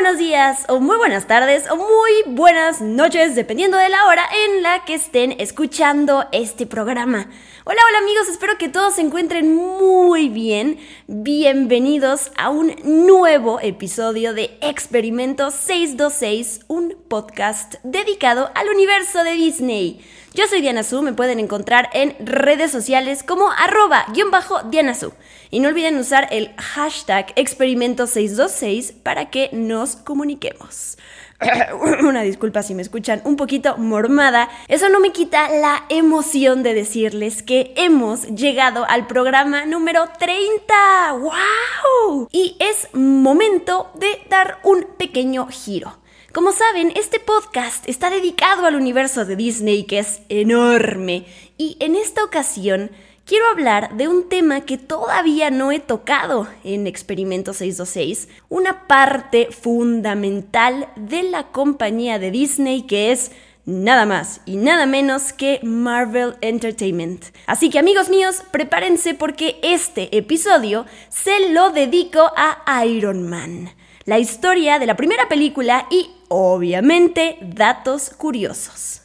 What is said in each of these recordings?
Buenos días o muy buenas tardes o muy buenas noches, dependiendo de la hora en la que estén escuchando este programa. Hola, hola amigos, espero que todos se encuentren muy bien. Bienvenidos a un nuevo episodio de Experimento 626, un podcast dedicado al universo de Disney. Yo soy Diana Su, me pueden encontrar en redes sociales como arroba Y no olviden usar el hashtag Experimento 626 para que nos comuniquemos. una disculpa si me escuchan un poquito mormada, eso no me quita la emoción de decirles que hemos llegado al programa número 30. ¡Wow! Y es momento de dar un pequeño giro. Como saben, este podcast está dedicado al universo de Disney que es enorme y en esta ocasión quiero hablar de un tema que todavía no he tocado en Experimento 626, una parte fundamental de la compañía de Disney que es nada más y nada menos que Marvel Entertainment. Así que amigos míos, prepárense porque este episodio se lo dedico a Iron Man, la historia de la primera película y obviamente datos curiosos.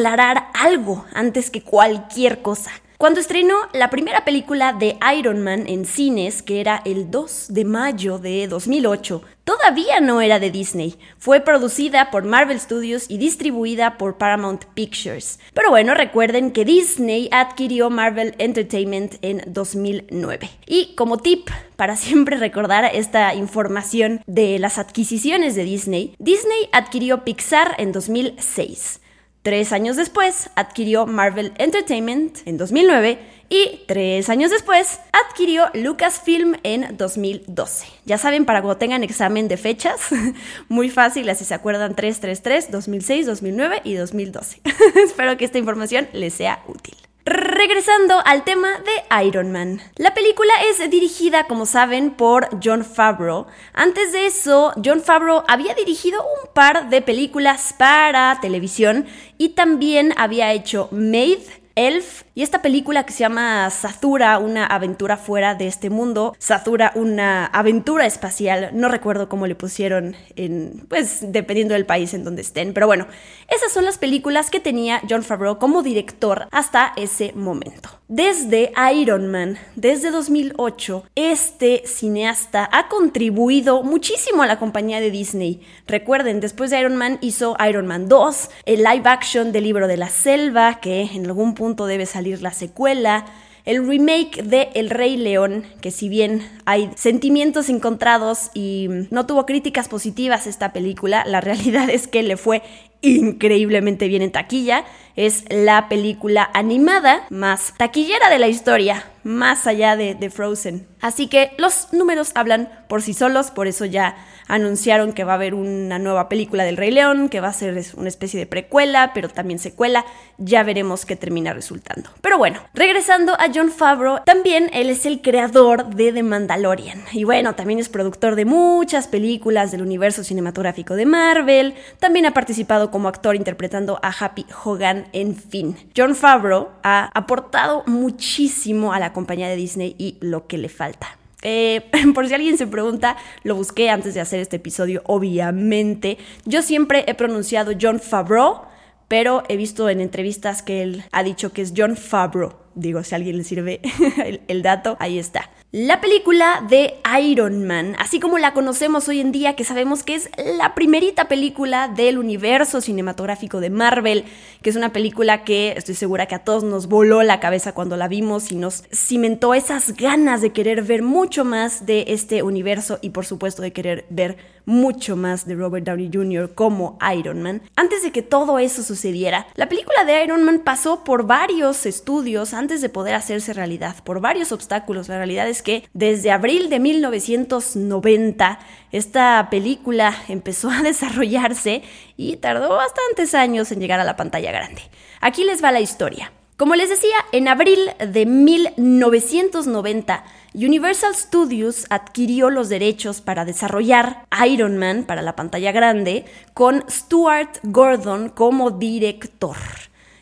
Aclarar algo antes que cualquier cosa. Cuando estrenó la primera película de Iron Man en cines, que era el 2 de mayo de 2008, todavía no era de Disney. Fue producida por Marvel Studios y distribuida por Paramount Pictures. Pero bueno, recuerden que Disney adquirió Marvel Entertainment en 2009. Y como tip, para siempre recordar esta información de las adquisiciones de Disney, Disney adquirió Pixar en 2006. Tres años después adquirió Marvel Entertainment en 2009 y tres años después adquirió Lucasfilm en 2012. Ya saben, para cuando tengan examen de fechas, muy fácil, así se acuerdan 333, 2006, 2009 y 2012. Espero que esta información les sea útil. Regresando al tema de Iron Man. La película es dirigida, como saben, por John Favreau. Antes de eso, John Favreau había dirigido un par de películas para televisión y también había hecho Made, Elf y esta película que se llama Sazura, una aventura fuera de este mundo, Sazura, una aventura espacial, no recuerdo cómo le pusieron en, pues dependiendo del país en donde estén, pero bueno, esas son las películas que tenía John Favreau como director hasta ese momento. Desde Iron Man, desde 2008, este cineasta ha contribuido muchísimo a la compañía de Disney. Recuerden, después de Iron Man hizo Iron Man 2, el live action del libro de la selva, que en algún punto debe salir la secuela, el remake de El Rey León, que si bien hay sentimientos encontrados y no tuvo críticas positivas esta película, la realidad es que le fue increíblemente bien en taquilla. es la película animada más taquillera de la historia, más allá de, de Frozen. Así que los números hablan por sí solos, por eso ya anunciaron que va a haber una nueva película del Rey León, que va a ser una especie de precuela, pero también secuela. Ya veremos qué termina resultando. Pero bueno, regresando a John Favreau, también él es el creador de The Mandalorian. Y bueno, también es productor de muchas películas del universo cinematográfico de Marvel. También ha participado como actor interpretando a Happy Hogan en fin. John Favreau ha aportado muchísimo a la compañía de Disney y lo que le falta. Eh, por si alguien se pregunta, lo busqué antes de hacer este episodio, obviamente. Yo siempre he pronunciado John Favreau, pero he visto en entrevistas que él ha dicho que es John Favreau. Digo, si a alguien le sirve el, dato, ahí está. La película de Iron Man, así como la conocemos hoy en día, que sabemos que es la primerita película del universo cinematográfico de Marvel, que es una película que estoy segura que a todos nos voló la cabeza cuando la vimos y nos cimentó esas ganas de querer ver mucho más de este universo y por supuesto de querer ver mucho más de Robert Downey Jr. como Iron Man. Antes de que todo eso sucediera, la película de Iron Man pasó por varios estudios antes de poder hacerse realidad, por varios obstáculos. La realidad es que desde abril de 1990 esta película empezó a desarrollarse y tardó bastantes años en llegar a la pantalla grande. Aquí les va la historia. Como les decía, en abril de 1990, Universal Studios adquirió los derechos para desarrollar Iron Man para la pantalla grande con Stuart Gordon como director.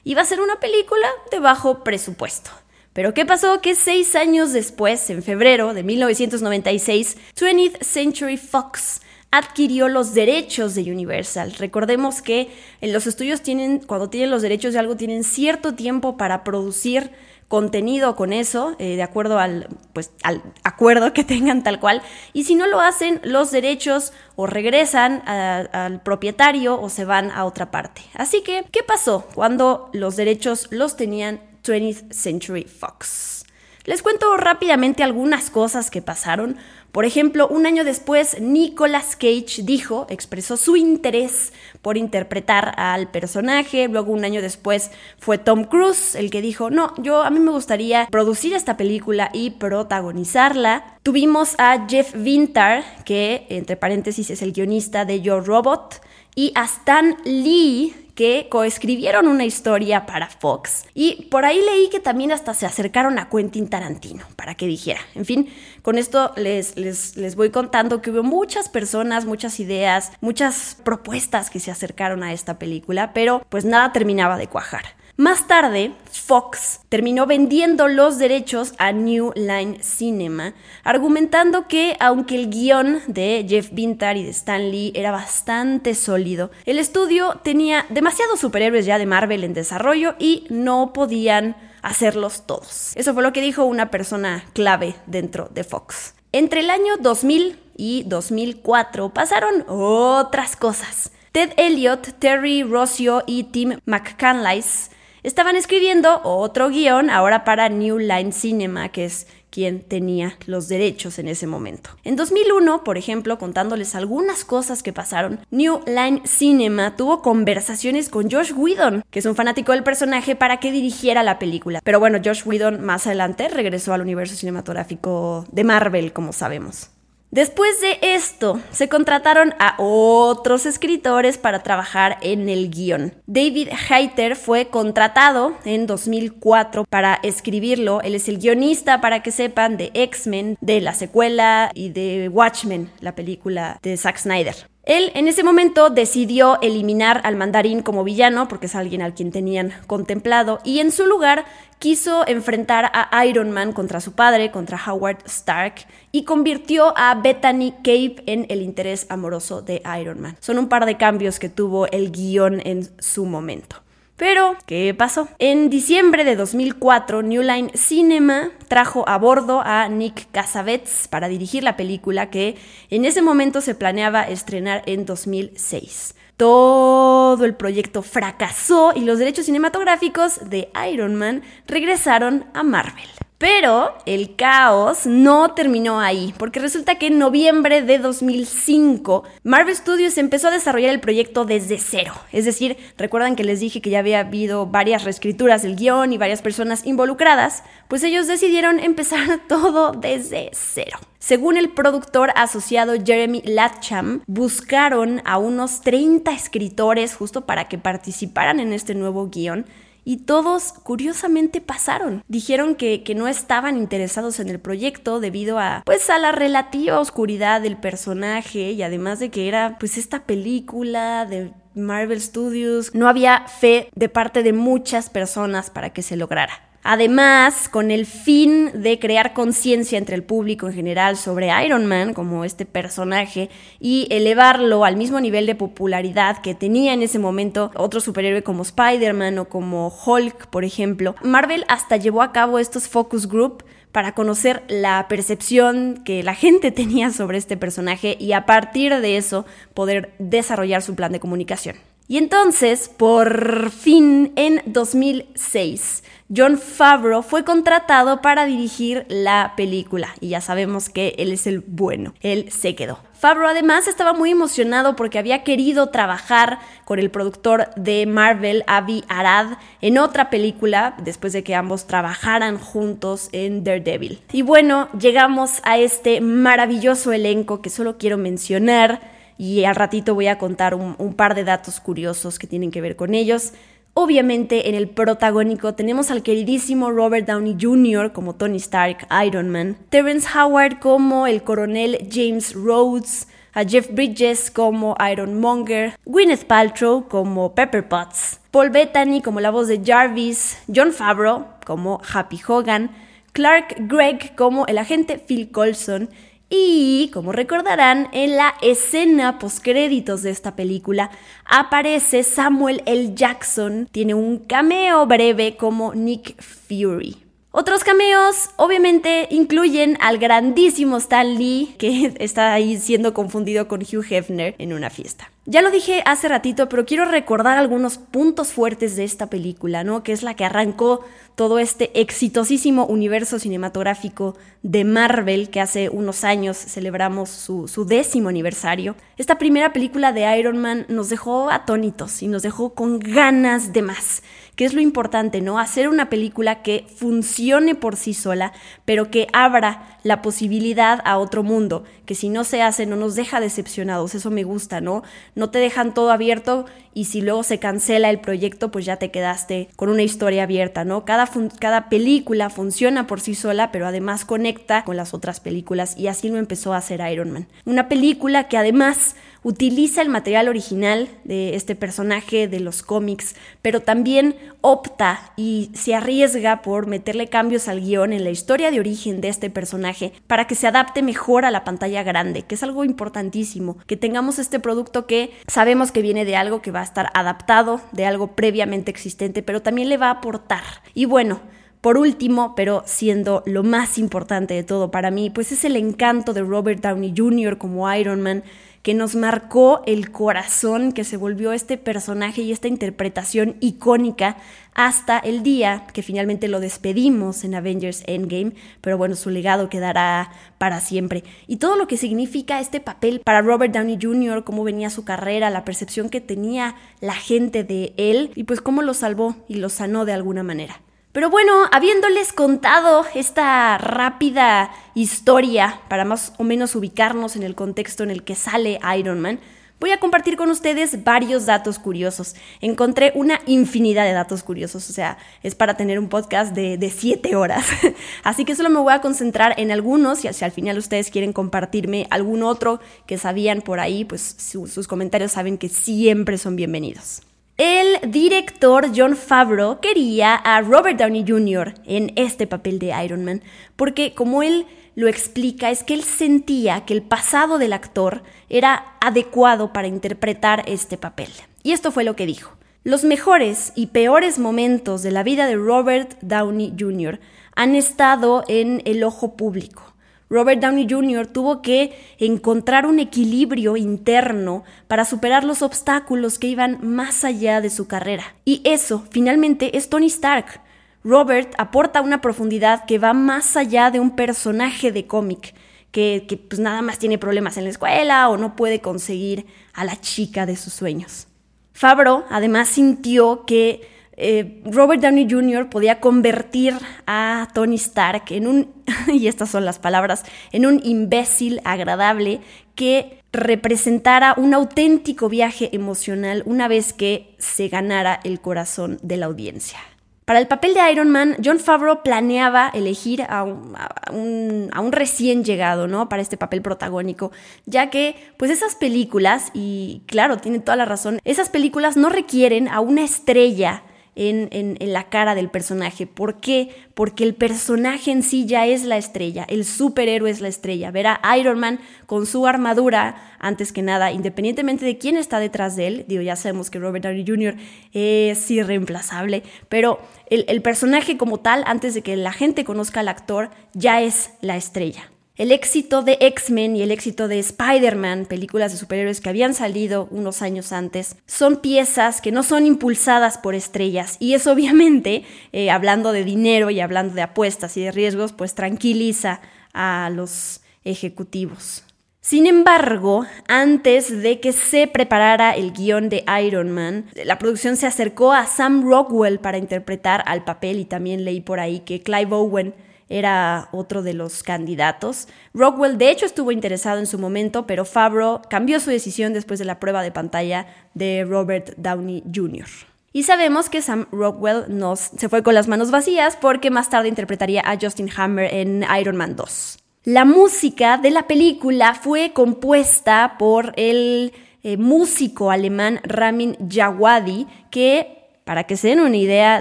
Iba a ser una película de bajo presupuesto. Pero ¿qué pasó? Que seis años después, en febrero de 1996, 20th Century Fox adquirió los derechos de Universal. Recordemos que en los estudios tienen, cuando tienen los derechos de algo, tienen cierto tiempo para producir contenido con eso, eh, de acuerdo al, pues, al acuerdo que tengan tal cual. Y si no lo hacen, los derechos o regresan al propietario o se van a otra parte. Así que, ¿qué pasó cuando los derechos los tenían 20th Century Fox? Les cuento rápidamente algunas cosas que pasaron. Por ejemplo, un año después, Nicolas Cage dijo, expresó su interés por interpretar al personaje. Luego, un año después, fue Tom Cruise el que dijo, no, yo a mí me gustaría producir esta película y protagonizarla. Tuvimos a Jeff Vintar, que entre paréntesis es el guionista de Yo Robot, y a Stan Lee, que coescribieron una historia para Fox. Y por ahí leí que también hasta se acercaron a Quentin Tarantino para que dijera. En fin, con esto les, les, les voy contando que hubo muchas personas, muchas ideas, muchas propuestas que se acercaron a esta película, pero pues nada terminaba de cuajar. Más tarde, Fox terminó vendiendo los derechos a New Line Cinema, argumentando que aunque el guion de Jeff Vintar y de Stan Lee era bastante sólido, el estudio tenía demasiados superhéroes ya de Marvel en desarrollo y no podían hacerlos todos. Eso fue lo que dijo una persona clave dentro de Fox. Entre el año 2000 y 2004 pasaron otras cosas. Ted Elliott, Terry Rossio y Tim McCanlice estaban escribiendo otro guion ahora para New Line Cinema, que es quien tenía los derechos en ese momento. En 2001, por ejemplo, contándoles algunas cosas que pasaron, New Line Cinema tuvo conversaciones con Josh Whedon, que es un fanático del personaje, para que dirigiera la película. Pero bueno, Josh Whedon más adelante regresó al universo cinematográfico de Marvel, como sabemos. Después de esto, se contrataron a otros escritores para trabajar en el guion. David Hayter fue contratado en 2004 para escribirlo. Él es el guionista, para que sepan, de X-Men, de la secuela y de Watchmen, la película de Zack Snyder. Él en ese momento decidió eliminar al mandarín como villano, porque es alguien al quien tenían contemplado, y en su lugar quiso enfrentar a Iron Man contra su padre, contra Howard Stark, y convirtió a Bethany Cape en el interés amoroso de Iron Man. Son un par de cambios que tuvo el guion en su momento. Pero, ¿qué pasó? En diciembre de 2004, New Line Cinema trajo a bordo a Nick Cassavetes para dirigir la película que en ese momento se planeaba estrenar en 2006. Todo el proyecto fracasó y los derechos cinematográficos de Iron Man regresaron a Marvel. Pero el caos no terminó ahí, porque resulta que en noviembre de 2005 Marvel Studios empezó a desarrollar el proyecto desde cero. Es decir, recuerdan que les dije que ya había habido varias reescrituras del guion y varias personas involucradas, pues ellos decidieron empezar todo desde cero. Según el productor asociado Jeremy Latcham, buscaron a unos 30 escritores justo para que participaran en este nuevo guion y todos curiosamente pasaron. Dijeron que, que, no estaban interesados en el proyecto debido a pues a la relativa oscuridad del personaje y además de que era pues esta película de Marvel Studios. No había fe de parte de muchas personas para que se lograra. Además, con el fin de crear conciencia entre el público en general sobre Iron Man como este personaje y elevarlo al mismo nivel de popularidad que tenía en ese momento otro superhéroe como Spider-Man o como Hulk, por ejemplo, Marvel hasta llevó a cabo estos focus group para conocer la percepción que la gente tenía sobre este personaje y a partir de eso poder desarrollar su plan de comunicación. Y entonces, por fin, en 2006, John Favreau fue contratado para dirigir la película y ya sabemos que él es el bueno, él se quedó. Favreau además estaba muy emocionado porque había querido trabajar con el productor de Marvel, Avi Arad, en otra película después de que ambos trabajaran juntos en Daredevil. Y bueno, llegamos a este maravilloso elenco que solo quiero mencionar y al ratito voy a contar un, par de datos curiosos que tienen que ver con ellos. Obviamente en el protagónico tenemos al queridísimo Robert Downey Jr. como Tony Stark, Iron Man, Terrence Howard como el coronel James Rhodes, a Jeff Bridges como Iron Monger, Gwyneth Paltrow como Pepper Potts, Paul Bettany como la voz de Jarvis, John Favreau como Happy Hogan, Clark Gregg como el agente Phil Coulson y, como recordarán, en la escena postcréditos de esta película aparece Samuel L. Jackson, tiene un cameo breve como Nick Fury. Otros cameos obviamente incluyen al grandísimo Stan Lee, que está ahí siendo confundido con Hugh Hefner en una fiesta. Ya lo dije hace ratito, pero quiero recordar algunos puntos fuertes de esta película, ¿no? Que es la que arrancó todo este exitosísimo universo cinematográfico de Marvel, que hace unos años celebramos su, su, décimo aniversario. Esta primera película de Iron Man nos dejó atónitos y nos dejó con ganas de más que es lo importante, ¿no? Hacer una película que funcione por sí sola, pero que abra la posibilidad a otro mundo, que si no se hace no nos deja decepcionados, eso me gusta, ¿no? No te dejan todo abierto y si luego se cancela el proyecto, pues ya te quedaste con una historia abierta, ¿no? Cada, cada película funciona por sí sola, pero además conecta con las otras películas y así lo empezó a hacer Iron Man. Una película que además utiliza el material original de este personaje de los cómics, pero también opta y se arriesga por meterle cambios al guion en la historia de origen de este personaje para que se adapte mejor a la pantalla grande, que es algo importantísimo, que tengamos este producto que sabemos que viene de algo que va a estar adaptado, de algo previamente existente, pero también le va a aportar. Y bueno, por último, pero siendo lo más importante de todo para mí, pues es el encanto de Robert Downey Jr. como Iron Man, que nos marcó el corazón, que se volvió este personaje y esta interpretación icónica hasta el día que finalmente lo despedimos en Avengers Endgame, pero bueno, su legado quedará para siempre. Y todo lo que significa este papel para Robert Downey Jr., cómo venía su carrera, la percepción que tenía la gente de él y pues cómo lo salvó y lo sanó de alguna manera. Pero bueno, habiéndoles contado esta rápida historia para más o menos ubicarnos en el contexto en el que sale Iron Man, voy a compartir con ustedes varios datos curiosos. Encontré una infinidad de datos curiosos, o sea, es para tener un podcast de, de siete horas. Así que solo me voy a concentrar en algunos y si al final ustedes quieren compartirme algún otro que sabían por ahí, pues sus comentarios saben que siempre son bienvenidos. El director John Favreau quería a Robert Downey Jr. en este papel de Iron Man, porque como él lo explica, es que él sentía que el pasado del actor era adecuado para interpretar este papel. Y esto fue lo que dijo. Los mejores y peores momentos de la vida de Robert Downey Jr. han estado en el ojo público. Robert Downey Jr. tuvo que encontrar un equilibrio interno para superar los obstáculos que iban más allá de su carrera. Y eso, finalmente, es Tony Stark. Robert aporta una profundidad que va más allá de un personaje de cómic, que, pues nada más tiene problemas en la escuela o no puede conseguir a la chica de sus sueños. Fabro además sintió que eh, Robert Downey Jr. podía convertir a Tony Stark en un, y estas son las palabras, en un imbécil agradable que representara un auténtico viaje emocional una vez que se ganara el corazón de la audiencia. Para el papel de Iron Man, John Favreau planeaba elegir a un, recién llegado, ¿no? Para este papel protagónico, ya que, pues esas películas, y claro, tiene toda la razón, esas películas no requieren a una estrella en, la cara del personaje. ¿Por qué? Porque el personaje en sí ya es la estrella, el superhéroe es la estrella. Ver a Iron Man con su armadura, antes que nada, independientemente de quién está detrás de él, digo, ya sabemos que Robert Downey Jr. es irreemplazable, pero el, el personaje como tal, antes de que la gente conozca al actor, ya es la estrella. El éxito de X-Men y el éxito de Spider-Man, películas de superhéroes que habían salido unos años antes, son piezas que no son impulsadas por estrellas. Y eso obviamente, eh, hablando de dinero y hablando de apuestas y de riesgos, pues tranquiliza a los ejecutivos. Sin embargo, antes de que se preparara el guion de Iron Man, la producción se acercó a Sam Rockwell para interpretar al papel y también leí por ahí que Clive Owen era otro de los candidatos. Rockwell de hecho estuvo interesado en su momento, pero Favreau cambió su decisión después de la prueba de pantalla de Robert Downey Jr. Y sabemos que Sam Rockwell nos, se fue con las manos vacías porque más tarde interpretaría a Justin Hammer en Iron Man 2. La música de la película fue compuesta por el eh, músico alemán Ramin Djawadi, que para que se den una idea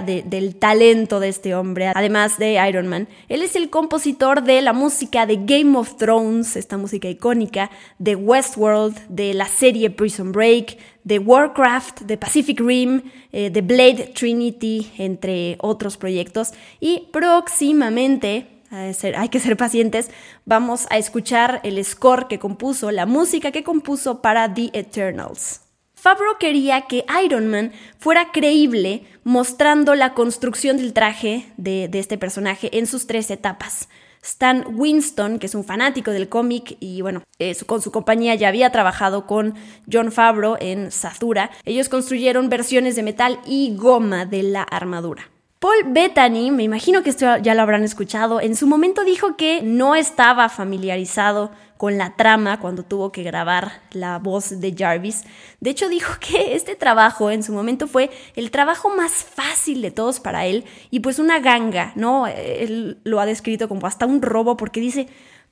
del talento de este hombre, además de Iron Man, él es el compositor de la música de Game of Thrones, esta música icónica, de Westworld, de la serie Prison Break, de Warcraft, de Pacific Rim, eh, de Blade Trinity, entre otros proyectos. Y próximamente hay que ser pacientes, vamos a escuchar el score que compuso, la música que compuso para The Eternals. Favreau quería que Iron Man fuera creíble mostrando la construcción del traje de, este personaje en sus tres etapas. Stan Winston, que es un fanático del cómic y bueno, eh, con su compañía ya había trabajado con John Favreau en Sazura, ellos construyeron versiones de metal y goma de la armadura. Paul Bettany, me imagino que esto ya lo habrán escuchado, en su momento dijo que no estaba familiarizado con la trama cuando tuvo que grabar la voz de Jarvis. De hecho, dijo que este trabajo en su momento fue el trabajo más fácil de todos para él y pues una ganga, ¿no? Él lo ha descrito como hasta un robo porque dice,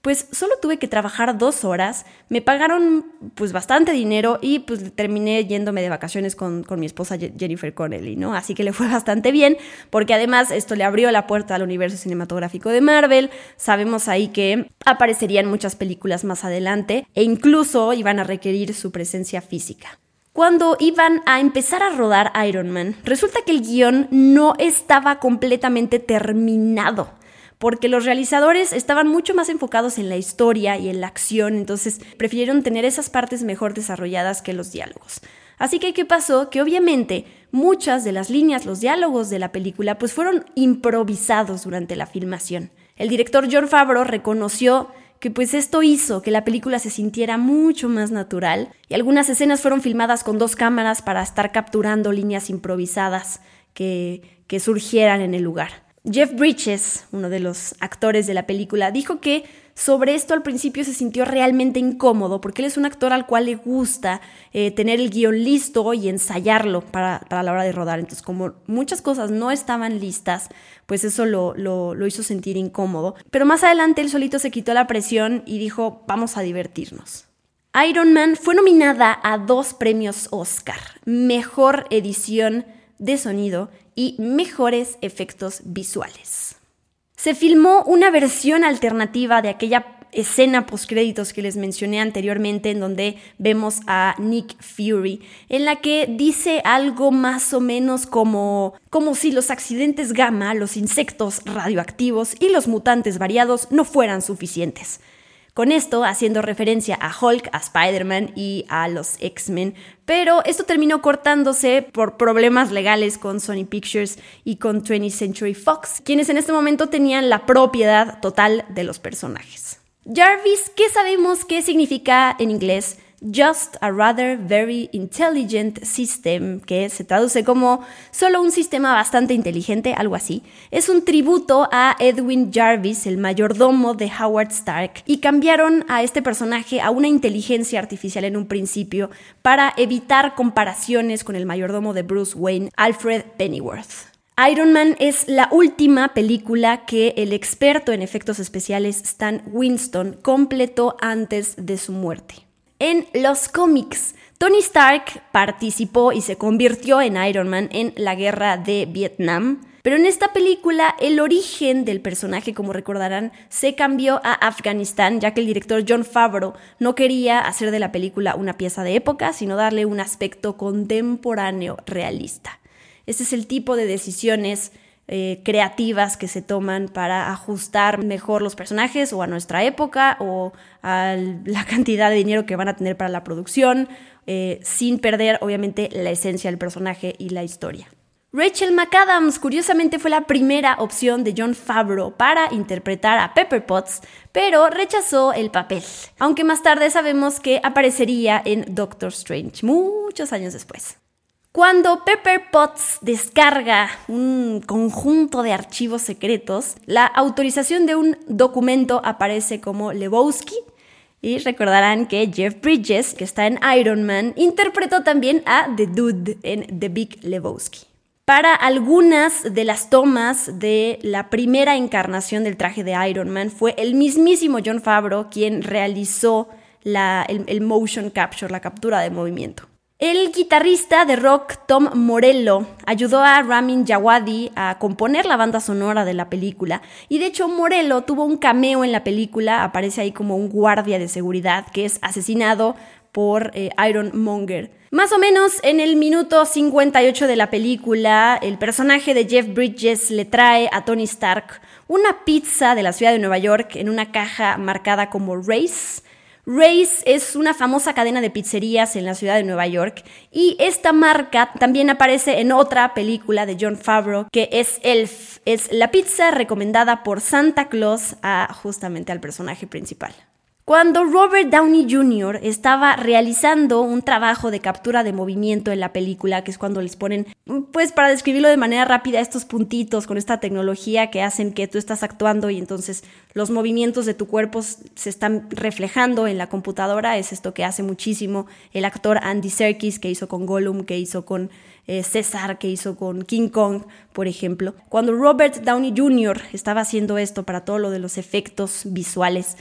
pues solo tuve que trabajar dos horas, me pagaron pues bastante dinero y pues terminé yéndome de vacaciones con, mi esposa Jennifer Connelly, ¿no? Así que le fue bastante bien, porque además esto le abrió la puerta al universo cinematográfico de Marvel, sabemos ahí que aparecerían muchas películas más adelante e incluso iban a requerir su presencia física. Cuando iban a empezar a rodar Iron Man, resulta que el guion no estaba completamente terminado porque los realizadores estaban mucho más enfocados en la historia y en la acción, entonces prefirieron tener esas partes mejor desarrolladas que los diálogos. Así que, ¿qué pasó? Que obviamente muchas de las líneas, los diálogos de la película, pues fueron improvisados durante la filmación. El director John Favreau reconoció que pues esto hizo que la película se sintiera mucho más natural y algunas escenas fueron filmadas con dos cámaras para estar capturando líneas improvisadas que, que surgieran en el lugar. Jeff Bridges, uno de los actores de la película, dijo que sobre esto al principio se sintió realmente incómodo porque él es un actor al cual le gusta eh, tener el guion listo y ensayarlo para, la hora de rodar. Entonces, como muchas cosas no estaban listas, pues eso lo, lo hizo sentir incómodo. Pero más adelante él solito se quitó la presión y dijo, vamos a divertirnos. Iron Man fue nominada a dos premios Oscar, Mejor Edición de Sonido y mejores efectos visuales. Se filmó una versión alternativa de aquella escena postcréditos que les mencioné anteriormente en donde vemos a Nick Fury, en la que dice algo más o menos como como si los accidentes gamma, los insectos radioactivos y los mutantes variados no fueran suficientes. Con esto haciendo referencia a Hulk, a Spider-Man y a los X-Men, pero esto terminó cortándose por problemas legales con Sony Pictures y con 20th Century Fox, quienes en este momento tenían la propiedad total de los personajes. Jarvis, ¿qué sabemos qué significa en inglés? Just a Rather Very Intelligent System, que se traduce como solo un sistema bastante inteligente, algo así, es un tributo a Edwin Jarvis, el mayordomo de Howard Stark, y cambiaron a este personaje a una inteligencia artificial en un principio para evitar comparaciones con el mayordomo de Bruce Wayne, Alfred Pennyworth. Iron Man es la última película que el experto en efectos especiales Stan Winston completó antes de su muerte. En los cómics, Tony Stark participó y se convirtió en Iron Man en la guerra de Vietnam. Pero en esta película el origen del personaje, como recordarán, se cambió a Afganistán, ya que el director John Favreau no quería hacer de la película una pieza de época, sino darle un aspecto contemporáneo realista. Este es el tipo de decisiones eh, creativas que se toman para ajustar mejor los personajes o a nuestra época o a la cantidad de dinero que van a tener para la producción, eh, sin perder obviamente la esencia del personaje y la historia. Rachel McAdams, curiosamente, fue la primera opción de John Favreau para interpretar a Pepper Potts, pero rechazó el papel, aunque más tarde sabemos que aparecería en Doctor Strange, muchos años después. Cuando Pepper Potts descarga un conjunto de archivos secretos, la autorización de un documento aparece como Lebowski. Y recordarán que Jeff Bridges, que está en Iron Man, interpretó también a The Dude en The Big Lebowski. Para algunas de las tomas de la primera encarnación del traje de Iron Man fue el mismísimo John Favreau quien realizó el motion capture, la captura de movimiento. El guitarrista de rock Tom Morello ayudó a Ramin Djawadi a componer la banda sonora de la película. Y de hecho Morello tuvo un cameo en la película, aparece ahí como un guardia de seguridad que es asesinado por eh, Iron Monger. Más o menos en el minuto 58 de la película, el personaje de Jeff Bridges le trae a Tony Stark una pizza de la ciudad de Nueva York en una caja marcada como Race Ray's es una famosa cadena de pizzerías en la ciudad de Nueva York y esta marca también aparece en otra película de John Favreau que es Elf. Es la pizza recomendada por Santa Claus a justamente al personaje principal. Cuando Robert Downey Jr. estaba realizando un trabajo de captura de movimiento en la película, que es cuando les ponen, pues para describirlo de manera rápida, estos puntitos con esta tecnología que hacen que tú estás actuando y entonces los movimientos de tu cuerpo se están reflejando en la computadora, es esto que hace muchísimo el actor Andy Serkis, que hizo con Gollum, que hizo con eh, César, que hizo con King Kong, por ejemplo. Cuando Robert Downey Jr. estaba haciendo esto para todo lo de los efectos visuales,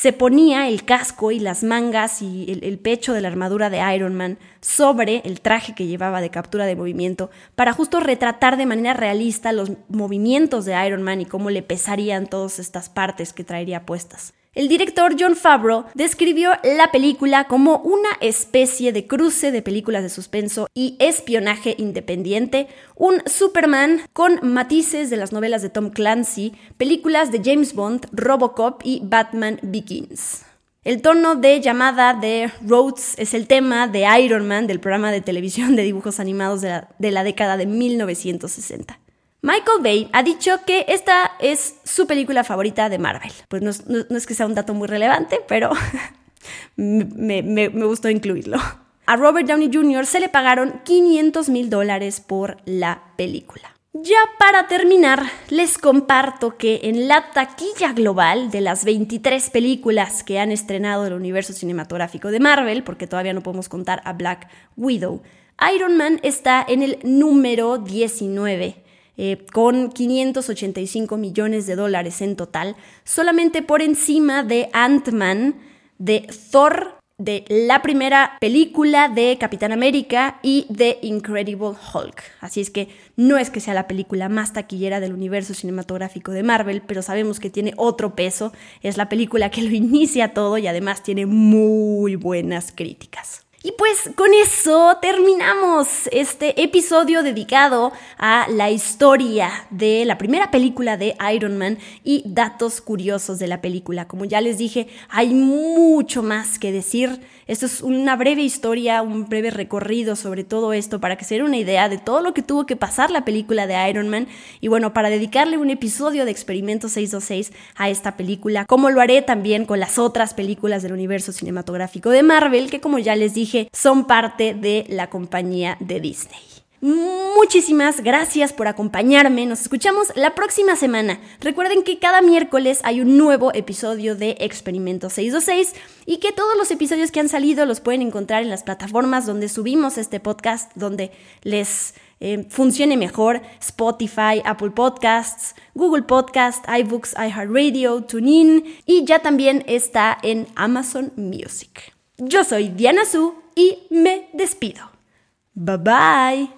se ponía el casco y las mangas y el, pecho de la armadura de Iron Man sobre el traje que llevaba de captura de movimiento para justo retratar de manera realista los movimientos de Iron Man y cómo le pesarían todas estas partes que traería puestas. El director John Favreau describió la película como una especie de cruce de películas de suspenso y espionaje independiente, un Superman con matices de las novelas de Tom Clancy, películas de James Bond, Robocop y Batman Begins. El tono de llamada de Rhodes es el tema de Iron Man del programa de televisión de dibujos animados de la, de década de 1960. Michael Bay ha dicho que esta es su película favorita de Marvel. Pues no, es que sea un dato muy relevante, pero me, gustó incluirlo. A Robert Downey Jr. se le pagaron 500 mil dólares por la película. Ya para terminar, les comparto que en la taquilla global de las 23 películas que han estrenado el universo cinematográfico de Marvel, porque todavía no podemos contar a Black Widow, Iron Man está en el número 19 eh, con 585 millones de dólares en total, solamente por encima de Ant-Man, de Thor, de la primera película de Capitán América y de Incredible Hulk. Así es que no es que sea la película más taquillera del universo cinematográfico de Marvel, pero sabemos que tiene otro peso. Es la película que lo inicia todo y además tiene muy buenas críticas. Y pues con eso terminamos este episodio dedicado a la historia de la primera película de Iron Man y datos curiosos de la película. Como ya les dije, hay mucho más que decir. Esto es una breve historia, un breve recorrido sobre todo esto para que se den una idea de todo lo que tuvo que pasar la película de Iron Man. Y bueno, para dedicarle un episodio de Experimento 626 a esta película, como lo haré también con las otras películas del universo cinematográfico de Marvel, que como ya les dije, son parte de la compañía de Disney. Muchísimas gracias por acompañarme. Nos escuchamos la próxima semana. Recuerden que cada miércoles hay un nuevo episodio de Experimento 626 y que todos los episodios que han salido los pueden encontrar en las plataformas donde subimos este podcast, donde les eh, funcione mejor. Spotify, Apple Podcasts, Google Podcasts, iBooks, iHeartRadio, TuneIn y ya también está en Amazon Music. Yo soy Diana Su y me despido. Bye bye.